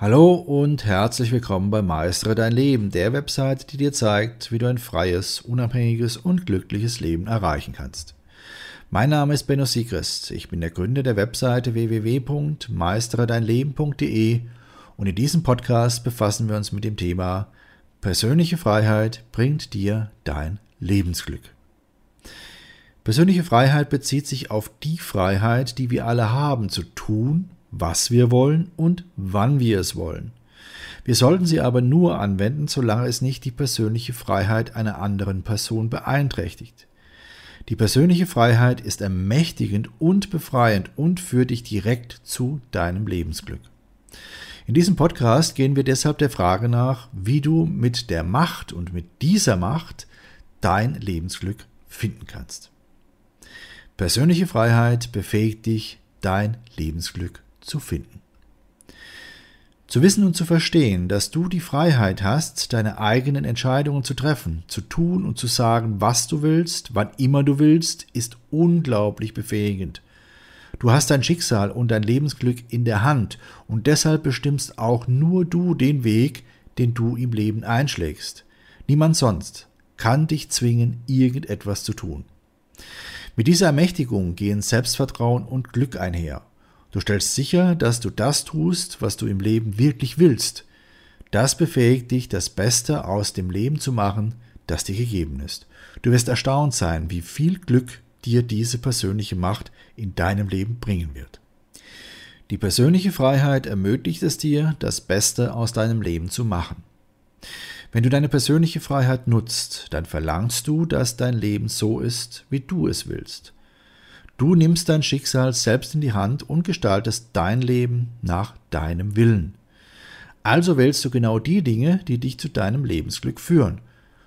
Hallo und herzlich willkommen bei Meistere dein Leben, der Website, die dir zeigt, wie du ein freies, unabhängiges und glückliches Leben erreichen kannst. Mein Name ist Benno Siegrist. Ich bin der Gründer der Webseite www.meisteredeinleben.de und in diesem Podcast befassen wir uns mit dem Thema Persönliche Freiheit bringt dir dein Lebensglück. Persönliche Freiheit bezieht sich auf die Freiheit, die wir alle haben, zu tun, was wir wollen und wann wir es wollen. Wir sollten sie aber nur anwenden, solange es nicht die persönliche Freiheit einer anderen Person beeinträchtigt. Die persönliche Freiheit ist ermächtigend und befreiend und führt dich direkt zu deinem Lebensglück. In diesem Podcast gehen wir deshalb der Frage nach, wie du mit der Macht und mit dieser Macht dein Lebensglück finden kannst. Persönliche Freiheit befähigt dich, dein Lebensglück zu finden. Zu wissen und zu verstehen, dass du die Freiheit hast, deine eigenen Entscheidungen zu treffen, zu tun und zu sagen, was du willst, wann immer du willst, ist unglaublich befähigend. Du hast dein Schicksal und dein Lebensglück in der Hand und deshalb bestimmst auch nur du den Weg, den du im Leben einschlägst. Niemand sonst kann dich zwingen, irgendetwas zu tun. Mit dieser Ermächtigung gehen Selbstvertrauen und Glück einher. Du stellst sicher, dass du das tust, was du im Leben wirklich willst. Das befähigt dich, das Beste aus dem Leben zu machen, das dir gegeben ist. Du wirst erstaunt sein, wie viel Glück dir diese persönliche Macht in deinem Leben bringen wird. Die persönliche Freiheit ermöglicht es dir, das Beste aus deinem Leben zu machen. Wenn du deine persönliche Freiheit nutzt, dann verlangst du, dass dein Leben so ist, wie du es willst. Du nimmst dein Schicksal selbst in die Hand und gestaltest dein Leben nach deinem Willen. Also wählst du genau die Dinge, die dich zu deinem Lebensglück führen.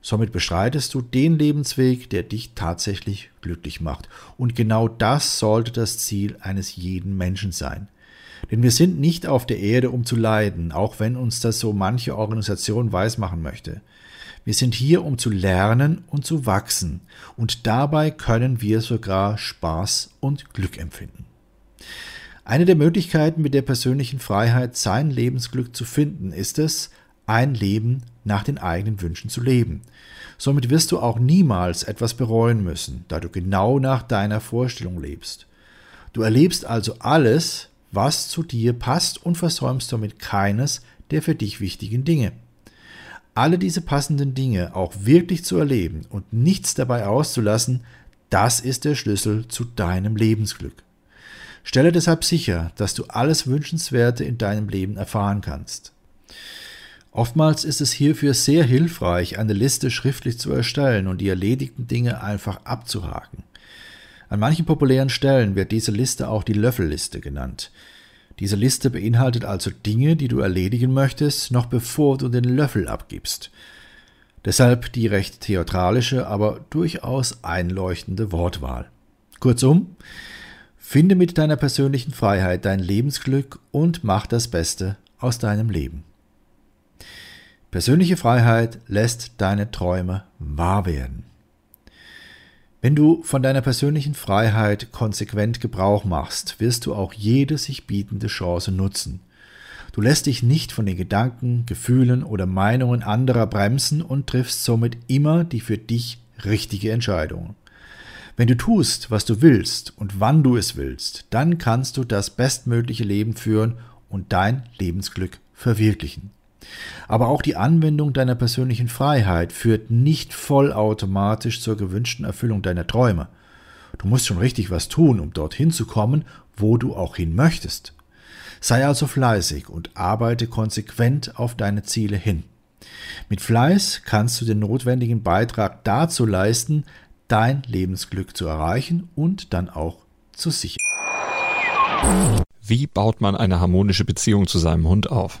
Somit beschreitest du den Lebensweg, der dich tatsächlich glücklich macht. Und genau das sollte das Ziel eines jeden Menschen sein. Denn wir sind nicht auf der Erde, um zu leiden, auch wenn uns das so manche Organisation weismachen möchte. Wir sind hier, um zu lernen und zu wachsen, und dabei können wir sogar Spaß und Glück empfinden. Eine der Möglichkeiten, mit der persönlichen Freiheit sein Lebensglück zu finden, ist es, ein Leben nach den eigenen Wünschen zu leben. Somit wirst du auch niemals etwas bereuen müssen, da du genau nach deiner Vorstellung lebst. Du erlebst also alles, was zu dir passt und versäumst somit keines der für dich wichtigen Dinge alle diese passenden Dinge auch wirklich zu erleben und nichts dabei auszulassen, das ist der Schlüssel zu deinem Lebensglück. Stelle deshalb sicher, dass du alles Wünschenswerte in deinem Leben erfahren kannst. Oftmals ist es hierfür sehr hilfreich, eine Liste schriftlich zu erstellen und die erledigten Dinge einfach abzuhaken. An manchen populären Stellen wird diese Liste auch die Löffelliste genannt. Diese Liste beinhaltet also Dinge, die du erledigen möchtest, noch bevor du den Löffel abgibst. Deshalb die recht theatralische, aber durchaus einleuchtende Wortwahl. Kurzum, finde mit deiner persönlichen Freiheit dein Lebensglück und mach das Beste aus deinem Leben. Persönliche Freiheit lässt deine Träume wahr werden. Wenn du von deiner persönlichen Freiheit konsequent Gebrauch machst, wirst du auch jede sich bietende Chance nutzen. Du lässt dich nicht von den Gedanken, Gefühlen oder Meinungen anderer bremsen und triffst somit immer die für dich richtige Entscheidung. Wenn du tust, was du willst und wann du es willst, dann kannst du das bestmögliche Leben führen und dein Lebensglück verwirklichen. Aber auch die Anwendung deiner persönlichen Freiheit führt nicht vollautomatisch zur gewünschten Erfüllung deiner Träume. Du musst schon richtig was tun, um dorthin zu kommen, wo du auch hin möchtest. Sei also fleißig und arbeite konsequent auf deine Ziele hin. Mit Fleiß kannst du den notwendigen Beitrag dazu leisten, dein Lebensglück zu erreichen und dann auch zu sichern. Wie baut man eine harmonische Beziehung zu seinem Hund auf?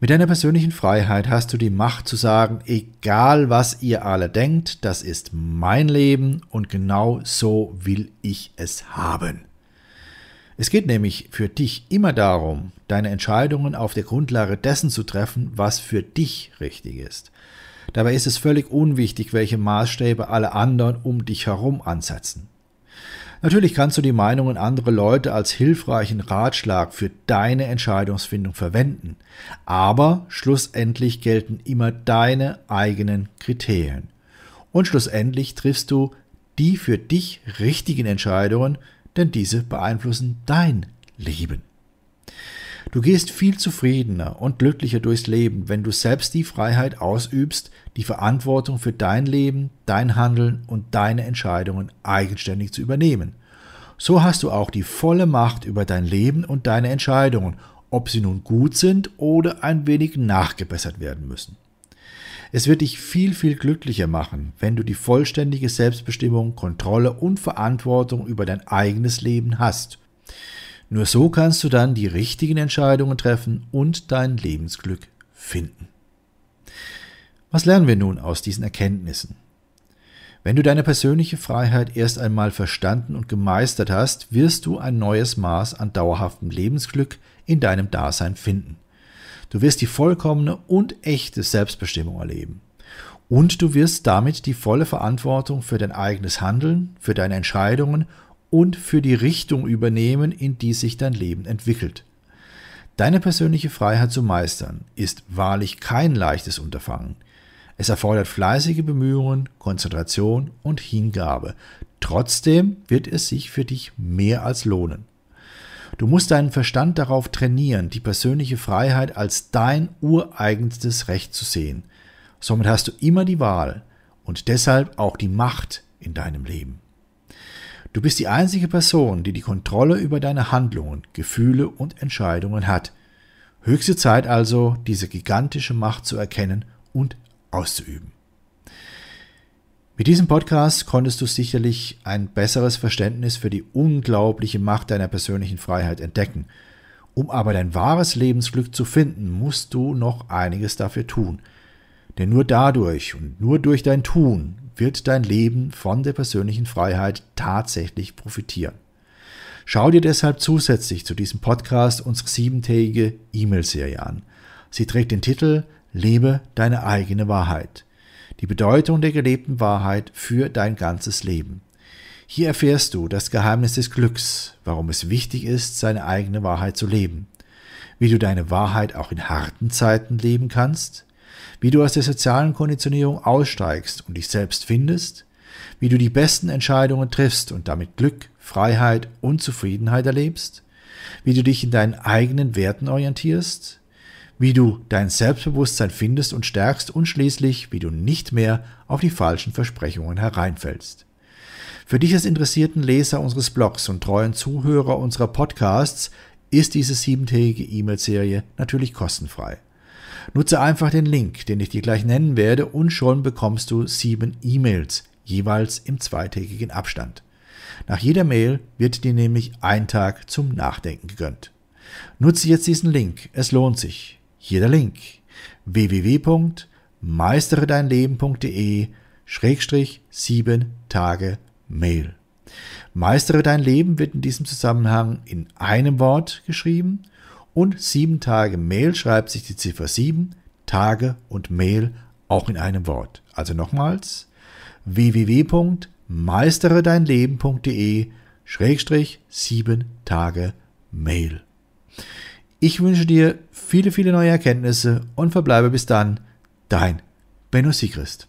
Mit deiner persönlichen Freiheit hast du die Macht zu sagen, egal was ihr alle denkt, das ist mein Leben und genau so will ich es haben. Es geht nämlich für dich immer darum, deine Entscheidungen auf der Grundlage dessen zu treffen, was für dich richtig ist. Dabei ist es völlig unwichtig, welche Maßstäbe alle anderen um dich herum ansetzen. Natürlich kannst du die Meinungen anderer Leute als hilfreichen Ratschlag für deine Entscheidungsfindung verwenden, aber schlussendlich gelten immer deine eigenen Kriterien. Und schlussendlich triffst du die für dich richtigen Entscheidungen, denn diese beeinflussen dein Leben. Du gehst viel zufriedener und glücklicher durchs Leben, wenn du selbst die Freiheit ausübst, die Verantwortung für dein Leben, dein Handeln und deine Entscheidungen eigenständig zu übernehmen. So hast du auch die volle Macht über dein Leben und deine Entscheidungen, ob sie nun gut sind oder ein wenig nachgebessert werden müssen. Es wird dich viel, viel glücklicher machen, wenn du die vollständige Selbstbestimmung, Kontrolle und Verantwortung über dein eigenes Leben hast. Nur so kannst du dann die richtigen Entscheidungen treffen und dein Lebensglück finden. Was lernen wir nun aus diesen Erkenntnissen? Wenn du deine persönliche Freiheit erst einmal verstanden und gemeistert hast, wirst du ein neues Maß an dauerhaftem Lebensglück in deinem Dasein finden. Du wirst die vollkommene und echte Selbstbestimmung erleben. Und du wirst damit die volle Verantwortung für dein eigenes Handeln, für deine Entscheidungen und für die Richtung übernehmen, in die sich dein Leben entwickelt. Deine persönliche Freiheit zu meistern ist wahrlich kein leichtes Unterfangen. Es erfordert fleißige Bemühungen, Konzentration und Hingabe. Trotzdem wird es sich für dich mehr als lohnen. Du musst deinen Verstand darauf trainieren, die persönliche Freiheit als dein ureigenstes Recht zu sehen. Somit hast du immer die Wahl und deshalb auch die Macht in deinem Leben. Du bist die einzige Person, die die Kontrolle über deine Handlungen, Gefühle und Entscheidungen hat. Höchste Zeit also, diese gigantische Macht zu erkennen und auszuüben. Mit diesem Podcast konntest du sicherlich ein besseres Verständnis für die unglaubliche Macht deiner persönlichen Freiheit entdecken. Um aber dein wahres Lebensglück zu finden, musst du noch einiges dafür tun. Denn nur dadurch und nur durch dein Tun wird dein Leben von der persönlichen Freiheit tatsächlich profitieren. Schau dir deshalb zusätzlich zu diesem Podcast unsere siebentägige E-Mail-Serie an. Sie trägt den Titel Lebe deine eigene Wahrheit. Die Bedeutung der gelebten Wahrheit für dein ganzes Leben. Hier erfährst du das Geheimnis des Glücks, warum es wichtig ist, seine eigene Wahrheit zu leben, wie du deine Wahrheit auch in harten Zeiten leben kannst, wie du aus der sozialen Konditionierung aussteigst und dich selbst findest, wie du die besten Entscheidungen triffst und damit Glück, Freiheit und Zufriedenheit erlebst, wie du dich in deinen eigenen Werten orientierst, wie du dein Selbstbewusstsein findest und stärkst und schließlich, wie du nicht mehr auf die falschen Versprechungen hereinfällst. Für dich als interessierten Leser unseres Blogs und treuen Zuhörer unserer Podcasts ist diese siebentägige E-Mail-Serie natürlich kostenfrei. Nutze einfach den Link, den ich dir gleich nennen werde, und schon bekommst du sieben E-Mails, jeweils im zweitägigen Abstand. Nach jeder Mail wird dir nämlich ein Tag zum Nachdenken gegönnt. Nutze jetzt diesen Link, es lohnt sich. Hier der Link www.meisteredeinleben.de Schrägstrich sieben Tage Mail. Meistere dein Leben wird in diesem Zusammenhang in einem Wort geschrieben und sieben Tage Mail schreibt sich die Ziffer sieben, Tage und Mail auch in einem Wort. Also nochmals www.meisteredeinleben.de Schrägstrich sieben Tage Mail. Ich wünsche dir viele, viele neue Erkenntnisse und verbleibe bis dann dein Benno Siegrist.